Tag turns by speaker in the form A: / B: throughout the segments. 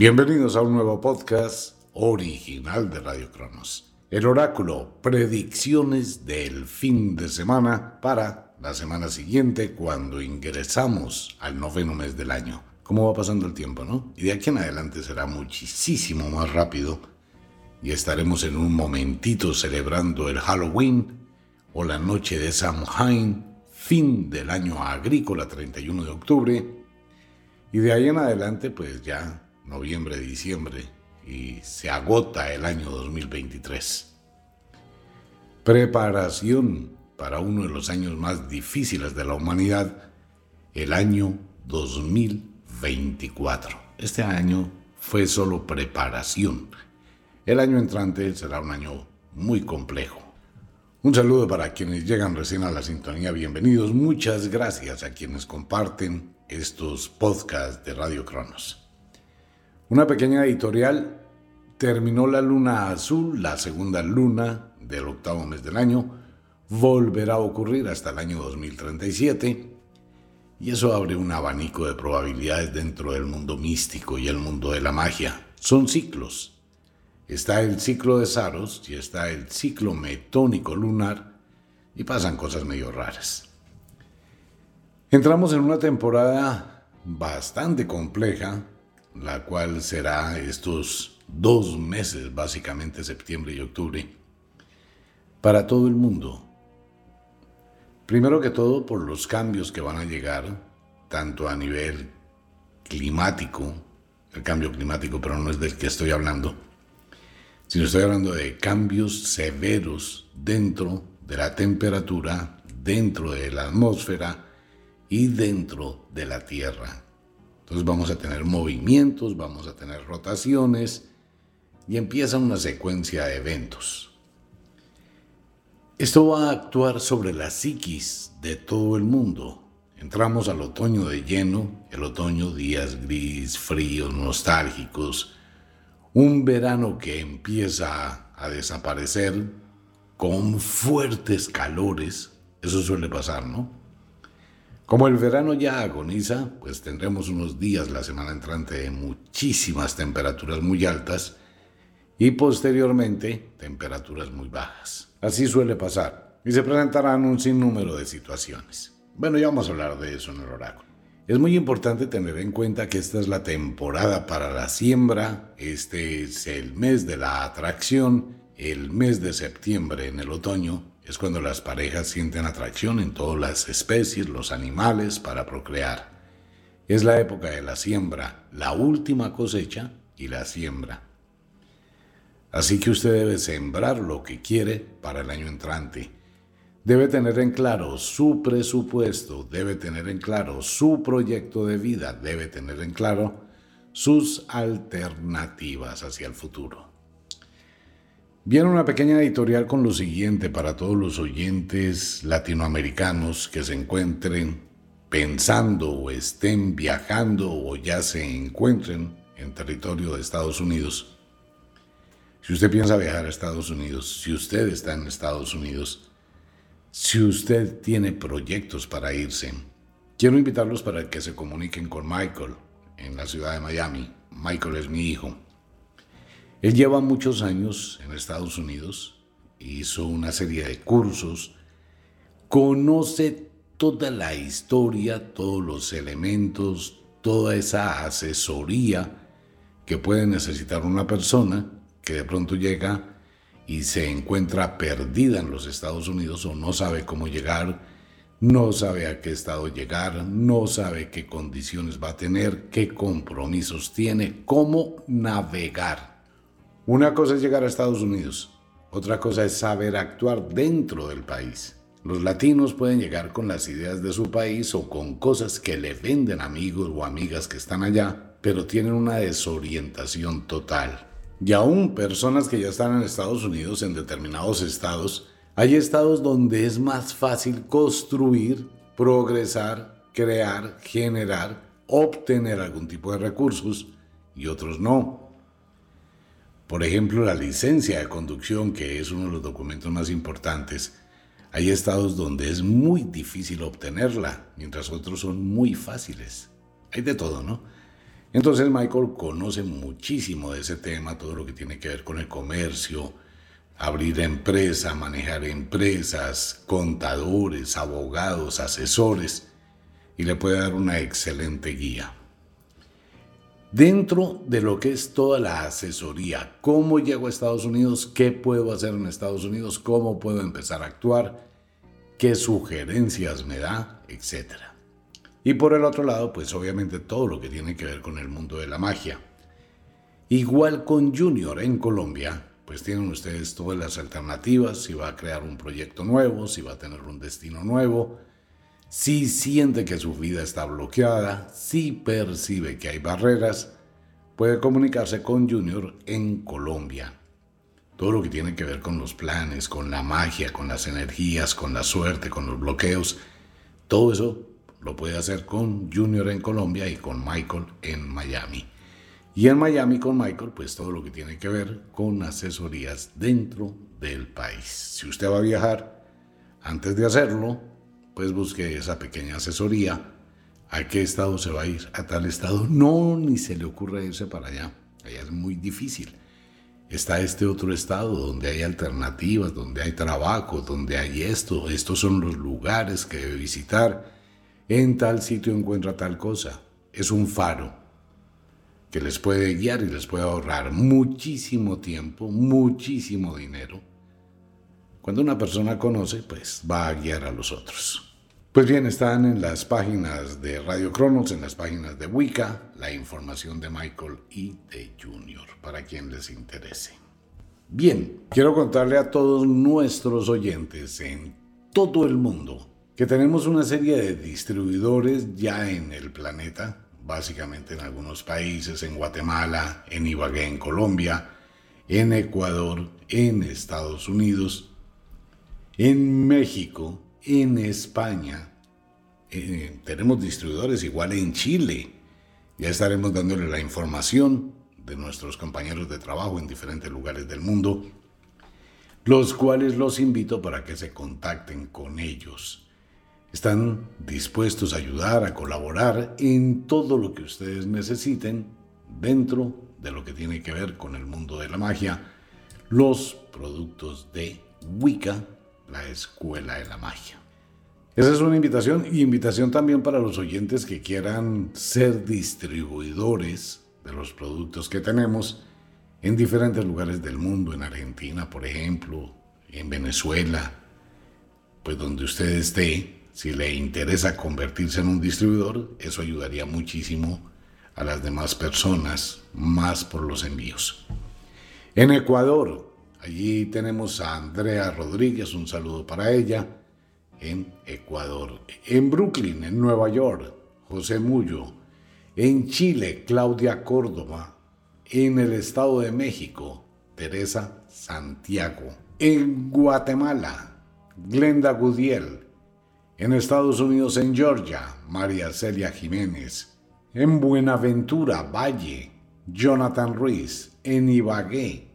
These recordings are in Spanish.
A: Bienvenidos a un nuevo podcast original de Radio Cronos. El oráculo, predicciones del fin de semana para la semana siguiente cuando ingresamos al noveno mes del año. ¿Cómo va pasando el tiempo, no? Y de aquí en adelante será muchísimo más rápido y estaremos en un momentito celebrando el Halloween o la noche de Samhain, fin del año agrícola 31 de octubre. Y de ahí en adelante, pues ya noviembre, diciembre, y se agota el año 2023. Preparación para uno de los años más difíciles de la humanidad, el año 2024. Este año fue solo preparación. El año entrante será un año muy complejo. Un saludo para quienes llegan recién a la sintonía, bienvenidos. Muchas gracias a quienes comparten estos podcasts de Radio Cronos. Una pequeña editorial. Terminó la luna azul, la segunda luna del octavo mes del año. Volverá a ocurrir hasta el año 2037. Y eso abre un abanico de probabilidades dentro del mundo místico y el mundo de la magia. Son ciclos. Está el ciclo de Saros y está el ciclo metónico lunar y pasan cosas medio raras. Entramos en una temporada bastante compleja la cual será estos dos meses, básicamente septiembre y octubre, para todo el mundo. Primero que todo por los cambios que van a llegar, tanto a nivel climático, el cambio climático, pero no es del que estoy hablando, sino estoy hablando de cambios severos dentro de la temperatura, dentro de la atmósfera y dentro de la Tierra. Entonces vamos a tener movimientos, vamos a tener rotaciones y empieza una secuencia de eventos. Esto va a actuar sobre la psiquis de todo el mundo. Entramos al otoño de lleno, el otoño días gris, fríos, nostálgicos, un verano que empieza a desaparecer con fuertes calores, eso suele pasar, ¿no? Como el verano ya agoniza, pues tendremos unos días la semana entrante de muchísimas temperaturas muy altas y posteriormente temperaturas muy bajas. Así suele pasar y se presentarán un sinnúmero de situaciones. Bueno, ya vamos a hablar de eso en el oráculo. Es muy importante tener en cuenta que esta es la temporada para la siembra, este es el mes de la atracción, el mes de septiembre en el otoño es cuando las parejas sienten atracción en todas las especies, los animales, para procrear. Es la época de la siembra, la última cosecha y la siembra. Así que usted debe sembrar lo que quiere para el año entrante. Debe tener en claro su presupuesto, debe tener en claro su proyecto de vida, debe tener en claro sus alternativas hacia el futuro. Viene una pequeña editorial con lo siguiente para todos los oyentes latinoamericanos que se encuentren pensando o estén viajando o ya se encuentren en territorio de Estados Unidos. Si usted piensa viajar a Estados Unidos, si usted está en Estados Unidos, si usted tiene proyectos para irse, quiero invitarlos para que se comuniquen con Michael en la ciudad de Miami. Michael es mi hijo. Él lleva muchos años en Estados Unidos, hizo una serie de cursos, conoce toda la historia, todos los elementos, toda esa asesoría que puede necesitar una persona que de pronto llega y se encuentra perdida en los Estados Unidos o no sabe cómo llegar, no sabe a qué estado llegar, no sabe qué condiciones va a tener, qué compromisos tiene, cómo navegar. Una cosa es llegar a Estados Unidos, otra cosa es saber actuar dentro del país. Los latinos pueden llegar con las ideas de su país o con cosas que le venden amigos o amigas que están allá, pero tienen una desorientación total. Y aún personas que ya están en Estados Unidos, en determinados estados, hay estados donde es más fácil construir, progresar, crear, generar, obtener algún tipo de recursos y otros no. Por ejemplo, la licencia de conducción, que es uno de los documentos más importantes, hay estados donde es muy difícil obtenerla, mientras otros son muy fáciles. Hay de todo, ¿no? Entonces Michael conoce muchísimo de ese tema, todo lo que tiene que ver con el comercio, abrir empresa, manejar empresas, contadores, abogados, asesores, y le puede dar una excelente guía. Dentro de lo que es toda la asesoría, cómo llego a Estados Unidos, qué puedo hacer en Estados Unidos, cómo puedo empezar a actuar, qué sugerencias me da, etc. Y por el otro lado, pues obviamente todo lo que tiene que ver con el mundo de la magia. Igual con Junior en Colombia, pues tienen ustedes todas las alternativas, si va a crear un proyecto nuevo, si va a tener un destino nuevo, si siente que su vida está bloqueada, si percibe que hay barreras, puede comunicarse con Junior en Colombia. Todo lo que tiene que ver con los planes, con la magia, con las energías, con la suerte, con los bloqueos, todo eso lo puede hacer con Junior en Colombia y con Michael en Miami. Y en Miami con Michael, pues todo lo que tiene que ver con asesorías dentro del país. Si usted va a viajar, antes de hacerlo, pues busque esa pequeña asesoría. ¿A qué estado se va a ir? A tal estado. No, ni se le ocurre irse para allá. Allá es muy difícil. Está este otro estado donde hay alternativas, donde hay trabajo, donde hay esto. Estos son los lugares que debe visitar. En tal sitio encuentra tal cosa. Es un faro que les puede guiar y les puede ahorrar muchísimo tiempo, muchísimo dinero. Cuando una persona conoce, pues va a guiar a los otros. Pues bien, están en las páginas de Radio Cronos, en las páginas de Wicca, la información de Michael y de Junior, para quien les interese. Bien, quiero contarle a todos nuestros oyentes en todo el mundo que tenemos una serie de distribuidores ya en el planeta básicamente en algunos países, en Guatemala, en Ibagué, en Colombia, en Ecuador, en Estados Unidos, en México, en España. Eh, tenemos distribuidores igual en Chile. Ya estaremos dándole la información de nuestros compañeros de trabajo en diferentes lugares del mundo, los cuales los invito para que se contacten con ellos. Están dispuestos a ayudar, a colaborar en todo lo que ustedes necesiten dentro de lo que tiene que ver con el mundo de la magia, los productos de Wicca, la escuela de la magia. Esa es una invitación y invitación también para los oyentes que quieran ser distribuidores de los productos que tenemos en diferentes lugares del mundo, en Argentina, por ejemplo, en Venezuela, pues donde usted esté, si le interesa convertirse en un distribuidor, eso ayudaría muchísimo a las demás personas, más por los envíos. En Ecuador, allí tenemos a Andrea Rodríguez, un saludo para ella, en Ecuador. En Brooklyn, en Nueva York, José Mullo. En Chile, Claudia Córdoba. En el Estado de México, Teresa Santiago. En Guatemala, Glenda Gudiel. En Estados Unidos, en Georgia, María Celia Jiménez. En Buenaventura, Valle, Jonathan Ruiz. En Ibagué,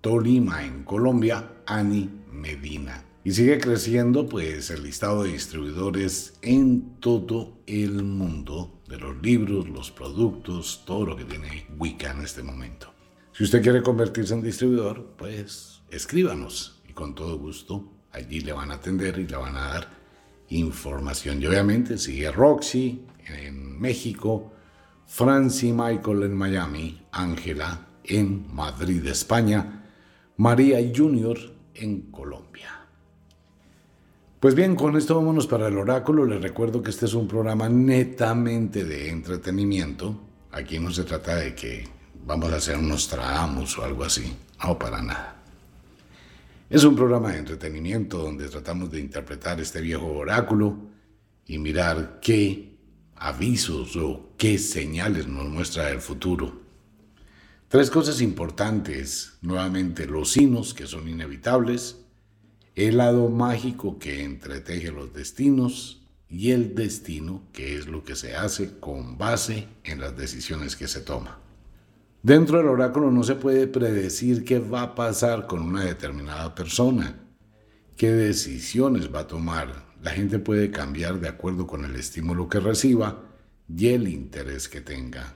A: Tolima, en Colombia, Ani Medina. Y sigue creciendo pues el listado de distribuidores en todo el mundo de los libros, los productos, todo lo que tiene Wicca en este momento. Si usted quiere convertirse en distribuidor, pues escríbanos y con todo gusto allí le van a atender y le van a dar información. Y obviamente sigue Roxy en México, Francie Michael en Miami, Ángela en Madrid, España, María Junior en Colombia. Pues bien, con esto vámonos para el oráculo. Les recuerdo que este es un programa netamente de entretenimiento. Aquí no se trata de que vamos a hacer unos tramos o algo así. No, para nada. Es un programa de entretenimiento donde tratamos de interpretar este viejo oráculo y mirar qué avisos o qué señales nos muestra el futuro. Tres cosas importantes, nuevamente los signos que son inevitables, el lado mágico que entreteje los destinos y el destino que es lo que se hace con base en las decisiones que se toman. Dentro del oráculo no se puede predecir qué va a pasar con una determinada persona, qué decisiones va a tomar. La gente puede cambiar de acuerdo con el estímulo que reciba y el interés que tenga.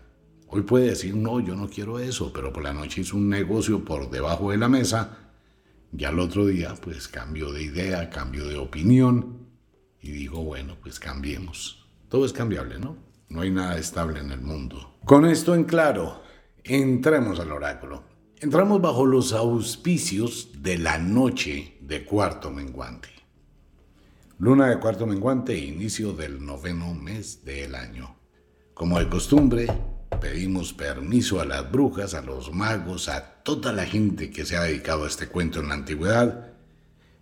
A: Hoy puede decir, no, yo no quiero eso, pero por la noche hizo un negocio por debajo de la mesa, y al otro día pues cambio de idea, cambio de opinión, y digo, bueno, pues cambiemos. Todo es cambiable, ¿no? No hay nada estable en el mundo. Con esto en claro, entremos al oráculo. Entramos bajo los auspicios de la noche de cuarto menguante. Luna de cuarto menguante, inicio del noveno mes del año. Como de costumbre, pedimos permiso a las brujas, a los magos, a toda la gente que se ha dedicado a este cuento en la antigüedad,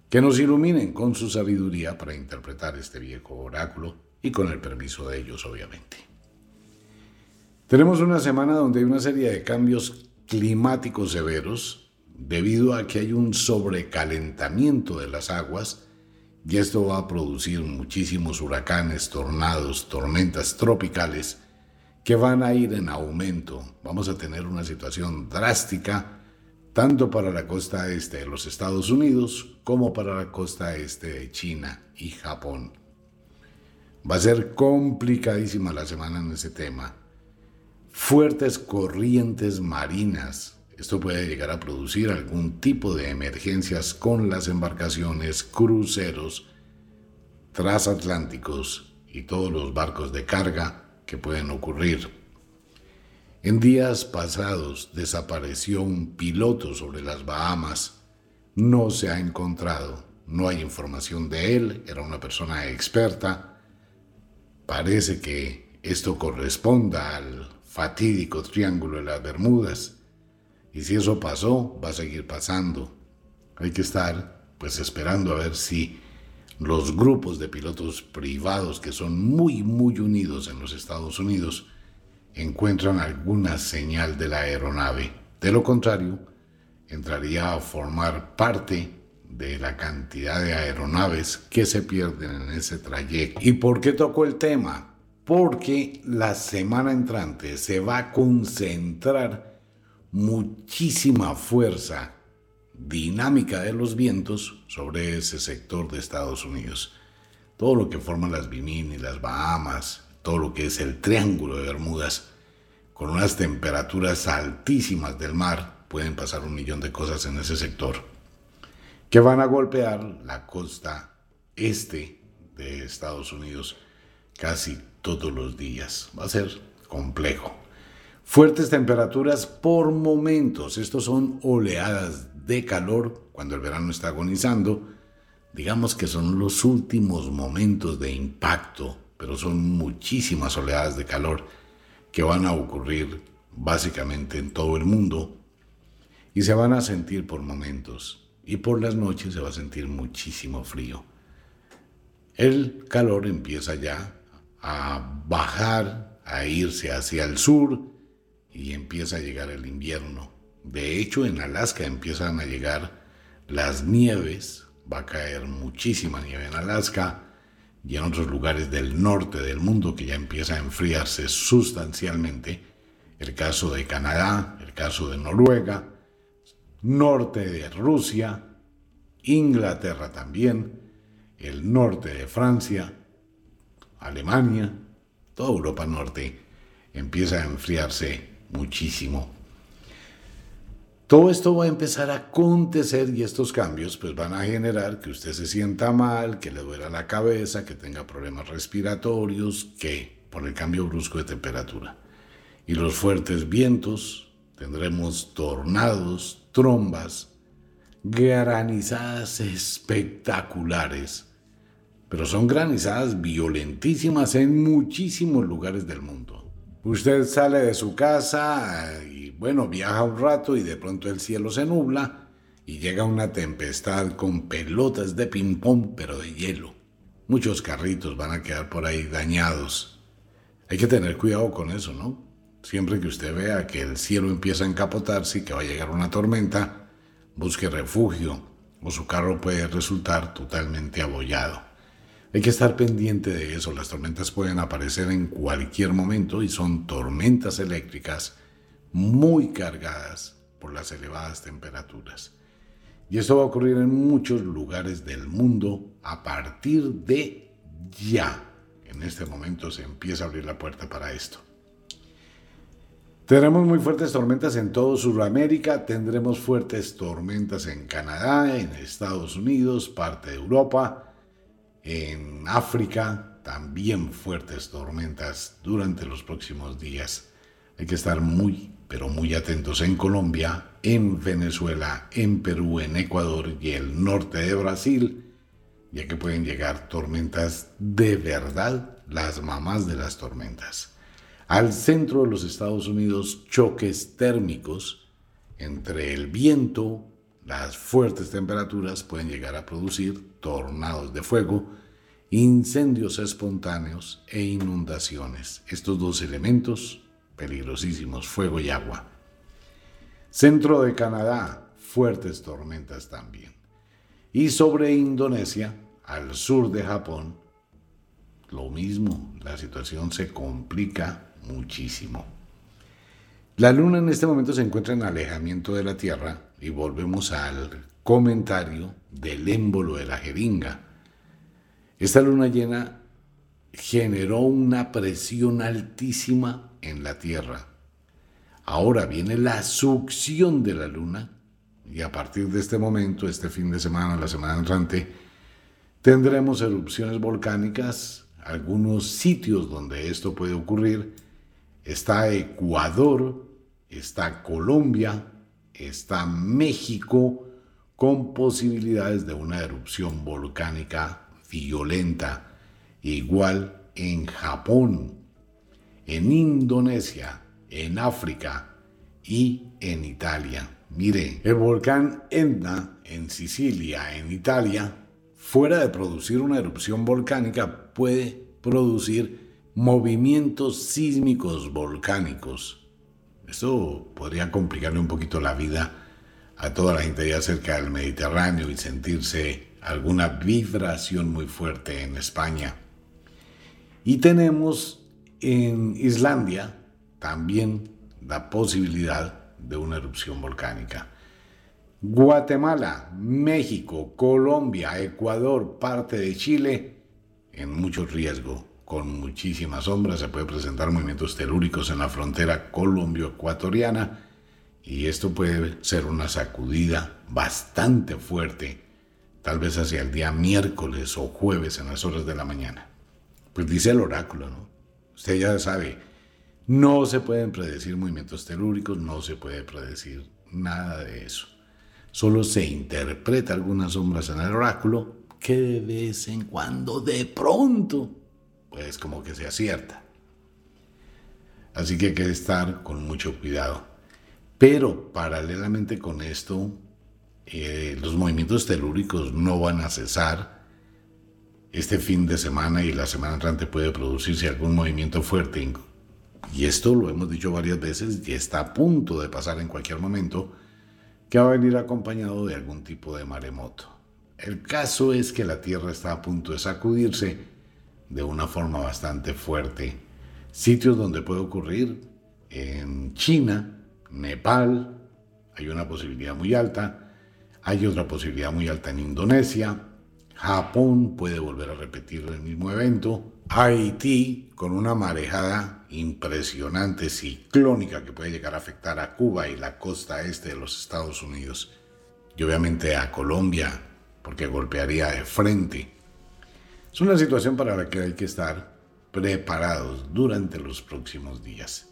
A: que nos iluminen con su sabiduría para interpretar este viejo oráculo y con el permiso de ellos, obviamente. Tenemos una semana donde hay una serie de cambios climáticos severos debido a que hay un sobrecalentamiento de las aguas y esto va a producir muchísimos huracanes, tornados, tormentas tropicales que van a ir en aumento. Vamos a tener una situación drástica tanto para la costa este de los Estados Unidos como para la costa este de China y Japón. Va a ser complicadísima la semana en ese tema. Fuertes corrientes marinas. Esto puede llegar a producir algún tipo de emergencias con las embarcaciones, cruceros, transatlánticos y todos los barcos de carga que pueden ocurrir. En días pasados desapareció un piloto sobre las Bahamas. No se ha encontrado, no hay información de él, era una persona experta. Parece que esto corresponda al fatídico Triángulo de las Bermudas. Y si eso pasó, va a seguir pasando. Hay que estar pues esperando a ver si los grupos de pilotos privados que son muy, muy unidos en los Estados Unidos encuentran alguna señal de la aeronave. De lo contrario, entraría a formar parte de la cantidad de aeronaves que se pierden en ese trayecto. ¿Y por qué tocó el tema? Porque la semana entrante se va a concentrar muchísima fuerza dinámica de los vientos sobre ese sector de Estados Unidos. Todo lo que forman las y las Bahamas, todo lo que es el Triángulo de Bermudas, con unas temperaturas altísimas del mar, pueden pasar un millón de cosas en ese sector, que van a golpear la costa este de Estados Unidos casi todos los días. Va a ser complejo. Fuertes temperaturas por momentos. Estos son oleadas de calor cuando el verano está agonizando. Digamos que son los últimos momentos de impacto, pero son muchísimas oleadas de calor que van a ocurrir básicamente en todo el mundo y se van a sentir por momentos y por las noches se va a sentir muchísimo frío. El calor empieza ya a bajar, a irse hacia el sur y empieza a llegar el invierno. De hecho, en Alaska empiezan a llegar las nieves, va a caer muchísima nieve en Alaska y en otros lugares del norte del mundo que ya empieza a enfriarse sustancialmente. El caso de Canadá, el caso de Noruega, norte de Rusia, Inglaterra también, el norte de Francia, Alemania, toda Europa Norte empieza a enfriarse muchísimo. Todo esto va a empezar a acontecer y estos cambios pues van a generar que usted se sienta mal, que le duela la cabeza, que tenga problemas respiratorios, que por el cambio brusco de temperatura. Y los fuertes vientos, tendremos tornados, trombas, granizadas espectaculares, pero son granizadas violentísimas en muchísimos lugares del mundo. Usted sale de su casa y bueno, viaja un rato y de pronto el cielo se nubla y llega una tempestad con pelotas de ping-pong pero de hielo. Muchos carritos van a quedar por ahí dañados. Hay que tener cuidado con eso, ¿no? Siempre que usted vea que el cielo empieza a encapotarse y que va a llegar una tormenta, busque refugio o su carro puede resultar totalmente abollado. Hay que estar pendiente de eso. Las tormentas pueden aparecer en cualquier momento y son tormentas eléctricas muy cargadas por las elevadas temperaturas. Y esto va a ocurrir en muchos lugares del mundo a partir de ya. En este momento se empieza a abrir la puerta para esto. Tendremos muy fuertes tormentas en todo Sudamérica, tendremos fuertes tormentas en Canadá, en Estados Unidos, parte de Europa, en África, también fuertes tormentas durante los próximos días. Hay que estar muy, pero muy atentos en Colombia, en Venezuela, en Perú, en Ecuador y el norte de Brasil, ya que pueden llegar tormentas de verdad, las mamás de las tormentas. Al centro de los Estados Unidos, choques térmicos entre el viento, las fuertes temperaturas pueden llegar a producir tornados de fuego, incendios espontáneos e inundaciones. Estos dos elementos peligrosísimos, fuego y agua. Centro de Canadá, fuertes tormentas también. Y sobre Indonesia, al sur de Japón, lo mismo, la situación se complica muchísimo. La luna en este momento se encuentra en alejamiento de la Tierra y volvemos al comentario del émbolo de la jeringa. Esta luna llena generó una presión altísima en la Tierra. Ahora viene la succión de la luna y a partir de este momento, este fin de semana, la semana entrante, tendremos erupciones volcánicas, algunos sitios donde esto puede ocurrir está Ecuador, está Colombia, está México, con posibilidades de una erupción volcánica violenta, igual en Japón, en Indonesia, en África y en Italia. Mire, el volcán Etna en Sicilia, en Italia, fuera de producir una erupción volcánica, puede producir movimientos sísmicos volcánicos. Esto podría complicarle un poquito la vida a toda la gente allá cerca del Mediterráneo y sentirse alguna vibración muy fuerte en España. Y tenemos en Islandia también la posibilidad de una erupción volcánica. Guatemala, México, Colombia, Ecuador, parte de Chile, en mucho riesgo con muchísimas sombras, se puede presentar movimientos telúricos en la frontera colombio-ecuatoriana y esto puede ser una sacudida bastante fuerte, tal vez hacia el día miércoles o jueves en las horas de la mañana. Pues dice el oráculo, ¿no? Usted ya sabe, no se pueden predecir movimientos telúricos, no se puede predecir nada de eso. Solo se interpreta algunas sombras en el oráculo que de vez en cuando, de pronto, pues como que se acierta. Así que hay que estar con mucho cuidado. Pero paralelamente con esto, eh, los movimientos telúricos no van a cesar. Este fin de semana y la semana entrante puede producirse algún movimiento fuerte. Y esto lo hemos dicho varias veces y está a punto de pasar en cualquier momento, que va a venir acompañado de algún tipo de maremoto. El caso es que la Tierra está a punto de sacudirse de una forma bastante fuerte. Sitios donde puede ocurrir en China, Nepal, hay una posibilidad muy alta. Hay otra posibilidad muy alta en Indonesia. Japón puede volver a repetir el mismo evento. Haití, con una marejada impresionante ciclónica que puede llegar a afectar a Cuba y la costa este de los Estados Unidos. Y obviamente a Colombia, porque golpearía de frente es una situación para la que hay que estar preparados durante los próximos días.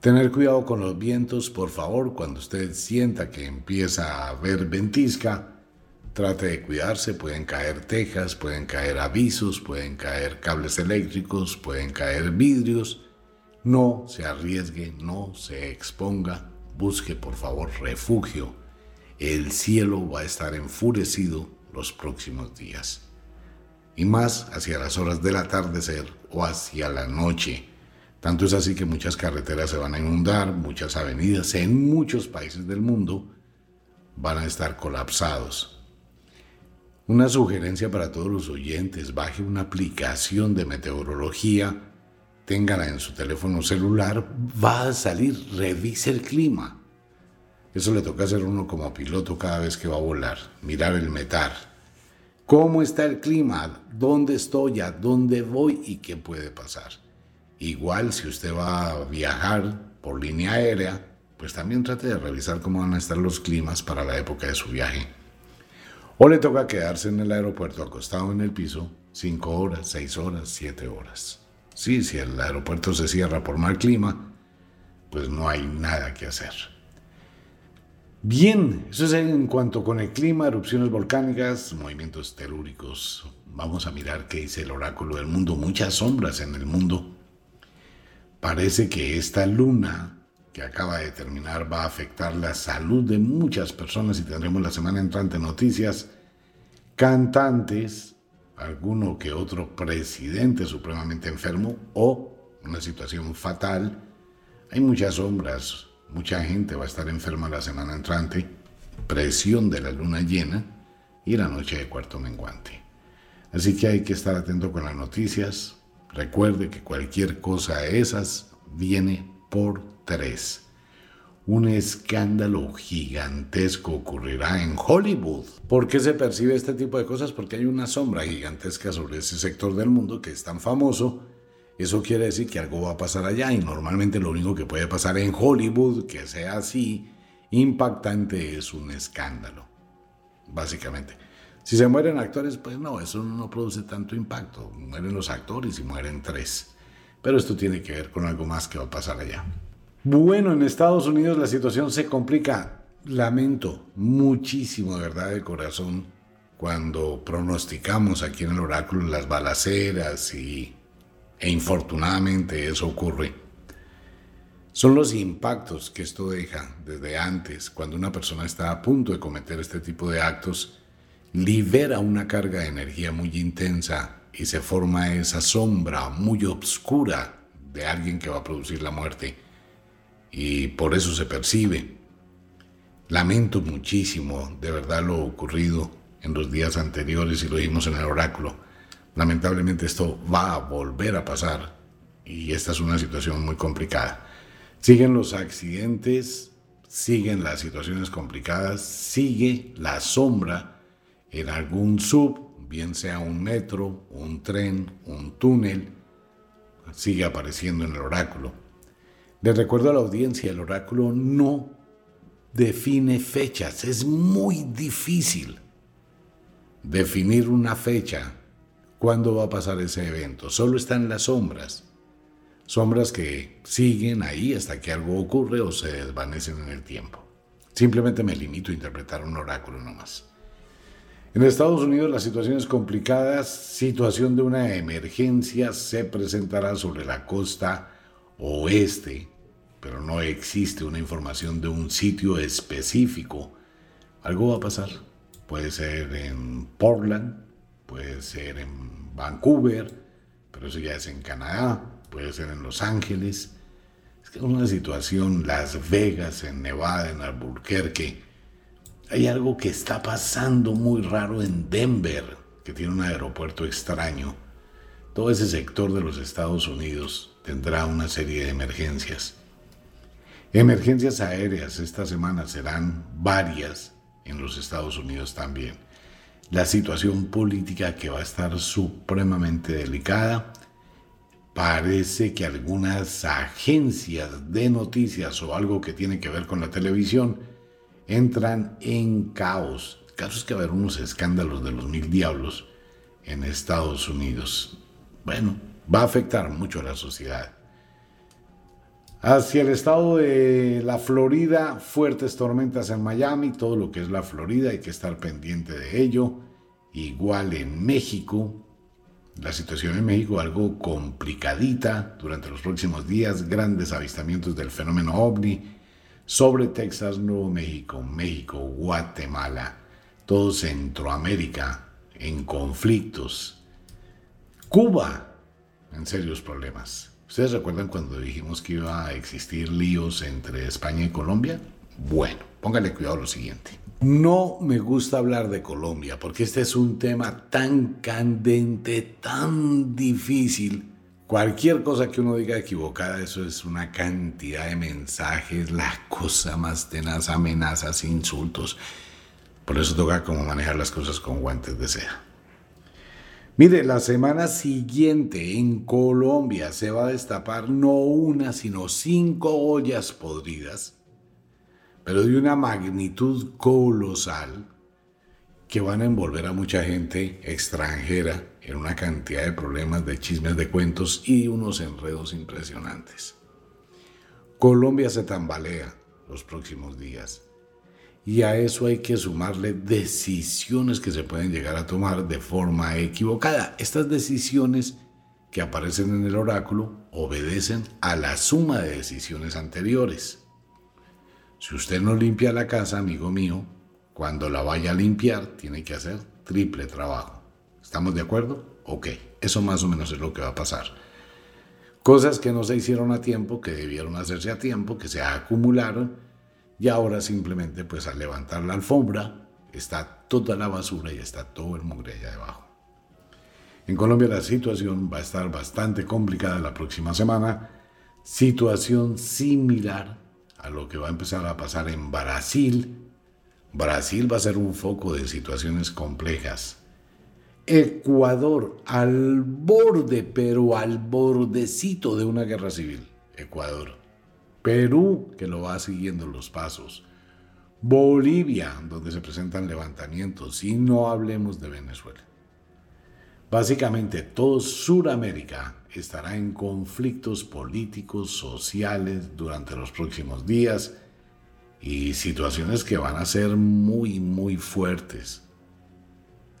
A: Tener cuidado con los vientos, por favor, cuando usted sienta que empieza a haber ventisca, trate de cuidarse, pueden caer tejas, pueden caer avisos, pueden caer cables eléctricos, pueden caer vidrios. No se arriesgue, no se exponga, busque por favor refugio. El cielo va a estar enfurecido los próximos días y más hacia las horas del atardecer o hacia la noche. Tanto es así que muchas carreteras se van a inundar, muchas avenidas en muchos países del mundo van a estar colapsados. Una sugerencia para todos los oyentes, baje una aplicación de meteorología, téngala en su teléfono celular, va a salir, revise el clima. Eso le toca hacer uno como piloto cada vez que va a volar, mirar el metar, cómo está el clima, dónde estoy, a dónde voy y qué puede pasar. Igual si usted va a viajar por línea aérea, pues también trate de revisar cómo van a estar los climas para la época de su viaje. O le toca quedarse en el aeropuerto acostado en el piso 5 horas, 6 horas, 7 horas. Sí, si el aeropuerto se cierra por mal clima, pues no hay nada que hacer. Bien, eso es en cuanto con el clima, erupciones volcánicas, movimientos telúricos. Vamos a mirar qué dice el oráculo del mundo. Muchas sombras en el mundo. Parece que esta luna que acaba de terminar va a afectar la salud de muchas personas y tendremos la semana entrante noticias. Cantantes, alguno que otro presidente supremamente enfermo o una situación fatal. Hay muchas sombras, mucha gente va a estar enferma la semana entrante, presión de la luna llena y la noche de cuarto menguante. Así que hay que estar atento con las noticias, Recuerde que cualquier cosa de esas viene por tres. Un escándalo gigantesco ocurrirá en Hollywood. ¿Por qué se percibe este tipo de cosas? Porque hay una sombra gigantesca sobre ese sector del mundo que es tan famoso. Eso quiere decir que algo va a pasar allá y normalmente lo único que puede pasar en Hollywood, que sea así, impactante, es un escándalo. Básicamente. Si se mueren actores, pues no, eso no produce tanto impacto. Mueren los actores y mueren tres. Pero esto tiene que ver con algo más que va a pasar allá. Bueno, en Estados Unidos la situación se complica. Lamento muchísimo, de verdad, de corazón, cuando pronosticamos aquí en el oráculo las balaceras y, e infortunadamente eso ocurre. Son los impactos que esto deja desde antes, cuando una persona está a punto de cometer este tipo de actos libera una carga de energía muy intensa y se forma esa sombra muy oscura de alguien que va a producir la muerte. Y por eso se percibe. Lamento muchísimo de verdad lo ocurrido en los días anteriores y lo vimos en el oráculo. Lamentablemente esto va a volver a pasar y esta es una situación muy complicada. Siguen los accidentes, siguen las situaciones complicadas, sigue la sombra en algún sub, bien sea un metro, un tren, un túnel, sigue apareciendo en el oráculo. Les recuerdo a la audiencia, el oráculo no define fechas, es muy difícil definir una fecha, cuándo va a pasar ese evento, solo están las sombras, sombras que siguen ahí hasta que algo ocurre o se desvanecen en el tiempo. Simplemente me limito a interpretar un oráculo nomás. En Estados Unidos las situaciones complicadas, situación de una emergencia se presentará sobre la costa oeste, pero no existe una información de un sitio específico. Algo va a pasar. Puede ser en Portland, puede ser en Vancouver, pero eso ya es en Canadá, puede ser en Los Ángeles. Es que una situación, Las Vegas, en Nevada, en Albuquerque, hay algo que está pasando muy raro en Denver, que tiene un aeropuerto extraño. Todo ese sector de los Estados Unidos tendrá una serie de emergencias. Emergencias aéreas esta semana serán varias en los Estados Unidos también. La situación política que va a estar supremamente delicada. Parece que algunas agencias de noticias o algo que tiene que ver con la televisión entran en caos. El caso es que va a haber unos escándalos de los mil diablos en Estados Unidos. Bueno, va a afectar mucho a la sociedad. Hacia el estado de la Florida, fuertes tormentas en Miami, todo lo que es la Florida, hay que estar pendiente de ello. Igual en México, la situación en México algo complicadita durante los próximos días, grandes avistamientos del fenómeno ovni, sobre Texas, Nuevo México, México, Guatemala, todo Centroamérica en conflictos. Cuba en serios problemas. ¿Ustedes recuerdan cuando dijimos que iba a existir líos entre España y Colombia? Bueno, póngale cuidado a lo siguiente. No me gusta hablar de Colombia porque este es un tema tan candente, tan difícil Cualquier cosa que uno diga equivocada, eso es una cantidad de mensajes, la cosa más tenaz, amenazas, insultos. Por eso toca como manejar las cosas con guantes de. Mire, la semana siguiente en Colombia se va a destapar no una, sino cinco ollas podridas, pero de una magnitud colosal que van a envolver a mucha gente extranjera en una cantidad de problemas, de chismes, de cuentos y unos enredos impresionantes. Colombia se tambalea los próximos días y a eso hay que sumarle decisiones que se pueden llegar a tomar de forma equivocada. Estas decisiones que aparecen en el oráculo obedecen a la suma de decisiones anteriores. Si usted no limpia la casa, amigo mío, cuando la vaya a limpiar, tiene que hacer triple trabajo. ¿Estamos de acuerdo? Ok, eso más o menos es lo que va a pasar. Cosas que no se hicieron a tiempo, que debieron hacerse a tiempo, que se acumularon, y ahora simplemente pues al levantar la alfombra está toda la basura y está todo el mugre allá debajo. En Colombia la situación va a estar bastante complicada la próxima semana, situación similar a lo que va a empezar a pasar en Brasil, Brasil va a ser un foco de situaciones complejas. Ecuador al borde, pero al bordecito de una guerra civil. Ecuador. Perú, que lo va siguiendo los pasos. Bolivia, donde se presentan levantamientos. Y no hablemos de Venezuela. Básicamente todo Sudamérica estará en conflictos políticos, sociales durante los próximos días y situaciones que van a ser muy, muy fuertes.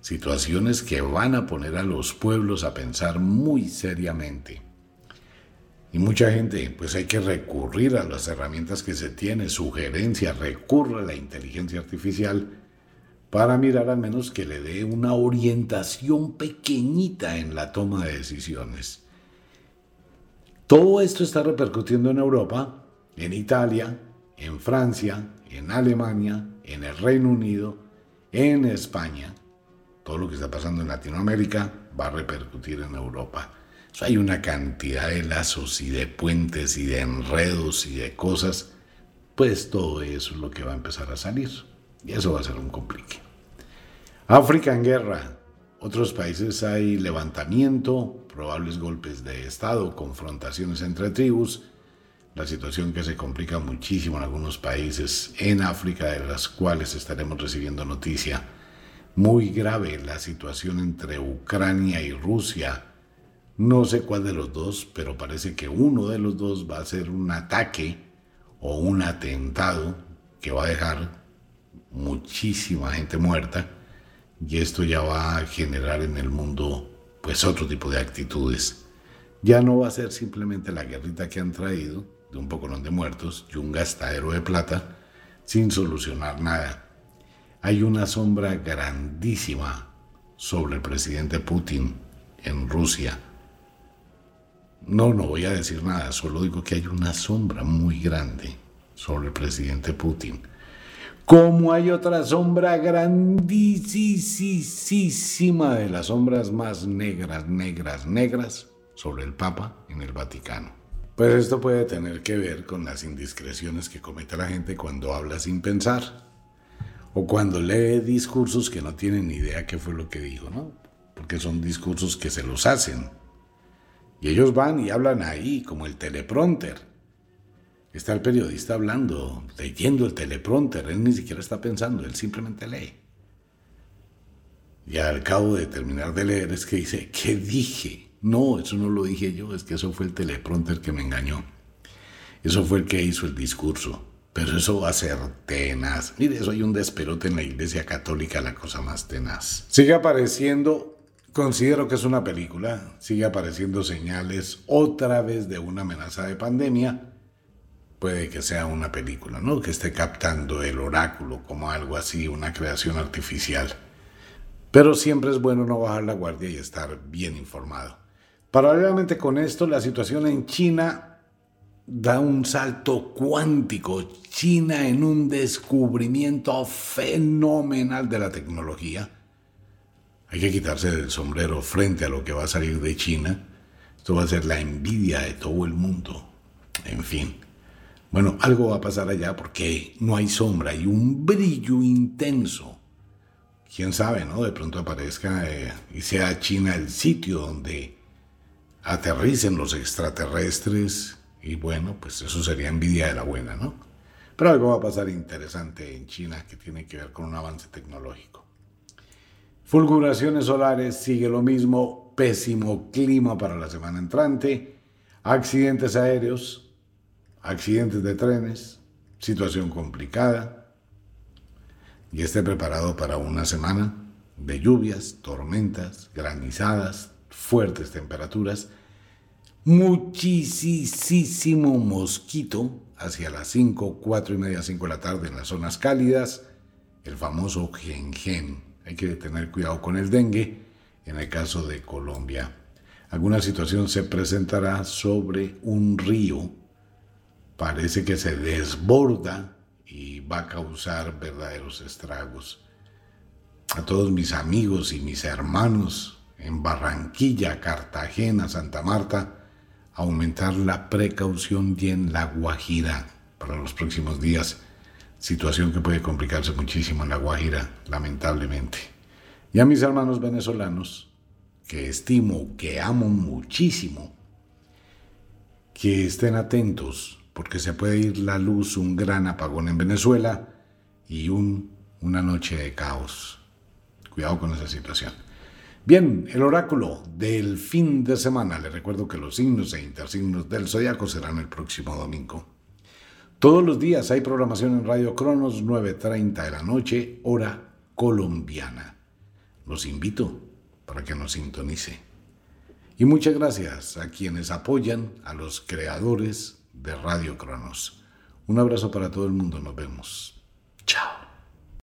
A: Situaciones que van a poner a los pueblos a pensar muy seriamente. Y mucha gente, pues hay que recurrir a las herramientas que se tiene, sugerencia, recurre a la inteligencia artificial para mirar al menos que le dé una orientación pequeñita en la toma de decisiones. Todo esto está repercutiendo en Europa, en Italia, en Francia, en Alemania, en el Reino Unido, en España. Todo lo que está pasando en Latinoamérica va a repercutir en Europa. Hay una cantidad de lazos y de puentes y de enredos y de cosas. Pues todo eso es lo que va a empezar a salir. Y eso va a ser un complique. África en guerra. Otros países hay levantamiento, probables golpes de Estado, confrontaciones entre tribus la situación que se complica muchísimo en algunos países en África, de las cuales estaremos recibiendo noticia. Muy grave la situación entre Ucrania y Rusia. No sé cuál de los dos, pero parece que uno de los dos va a ser un ataque o un atentado que va a dejar muchísima gente muerta y esto ya va a generar en el mundo pues otro tipo de actitudes. Ya no va a ser simplemente la guerrita que han traído, de un poco de muertos y un gastadero de plata sin solucionar nada. Hay una sombra grandísima sobre el presidente Putin en Rusia. No, no voy a decir nada, solo digo que hay una sombra muy grande sobre el presidente Putin. Como hay otra sombra grandísima de las sombras más negras, negras, negras sobre el Papa en el Vaticano. Pues esto puede tener que ver con las indiscreciones que comete la gente cuando habla sin pensar o cuando lee discursos que no tienen ni idea qué fue lo que dijo, ¿no? Porque son discursos que se los hacen. Y ellos van y hablan ahí, como el teleprompter. Está el periodista hablando, leyendo el teleprompter, él ni siquiera está pensando, él simplemente lee. Y al cabo de terminar de leer es que dice, ¿qué dije? No, eso no lo dije yo, es que eso fue el teleprompter que me engañó. Eso fue el que hizo el discurso. Pero eso va a ser tenaz. Mire, eso hay un desperote en la iglesia católica, la cosa más tenaz. Sigue apareciendo, considero que es una película, sigue apareciendo señales otra vez de una amenaza de pandemia. Puede que sea una película, ¿no? Que esté captando el oráculo como algo así, una creación artificial. Pero siempre es bueno no bajar la guardia y estar bien informado. Paralelamente con esto, la situación en China da un salto cuántico. China en un descubrimiento fenomenal de la tecnología. Hay que quitarse del sombrero frente a lo que va a salir de China. Esto va a ser la envidia de todo el mundo. En fin. Bueno, algo va a pasar allá porque no hay sombra, hay un brillo intenso quién sabe, ¿no? De pronto aparezca eh, y sea China el sitio donde aterricen los extraterrestres y bueno, pues eso sería envidia de la buena, ¿no? Pero algo va a pasar interesante en China que tiene que ver con un avance tecnológico. Fulguraciones solares, sigue lo mismo, pésimo clima para la semana entrante, accidentes aéreos, accidentes de trenes, situación complicada. Y esté preparado para una semana de lluvias, tormentas, granizadas, fuertes temperaturas, muchísimo mosquito hacia las 5, 4 y media, 5 de la tarde en las zonas cálidas, el famoso gen gen. Hay que tener cuidado con el dengue en el caso de Colombia. Alguna situación se presentará sobre un río, parece que se desborda y va a causar verdaderos estragos. A todos mis amigos y mis hermanos en Barranquilla, Cartagena, Santa Marta, aumentar la precaución y en la Guajira para los próximos días, situación que puede complicarse muchísimo en la Guajira, lamentablemente. Y a mis hermanos venezolanos, que estimo, que amo muchísimo, que estén atentos, porque se puede ir la luz, un gran apagón en Venezuela y un, una noche de caos. Cuidado con esa situación. Bien, el oráculo del fin de semana. Le recuerdo que los signos e intersignos del zodiaco serán el próximo domingo. Todos los días hay programación en Radio Cronos, 9.30 de la noche, hora colombiana. Los invito para que nos sintonice. Y muchas gracias a quienes apoyan a los creadores de Radio Cronos. Un abrazo para todo el mundo, nos vemos.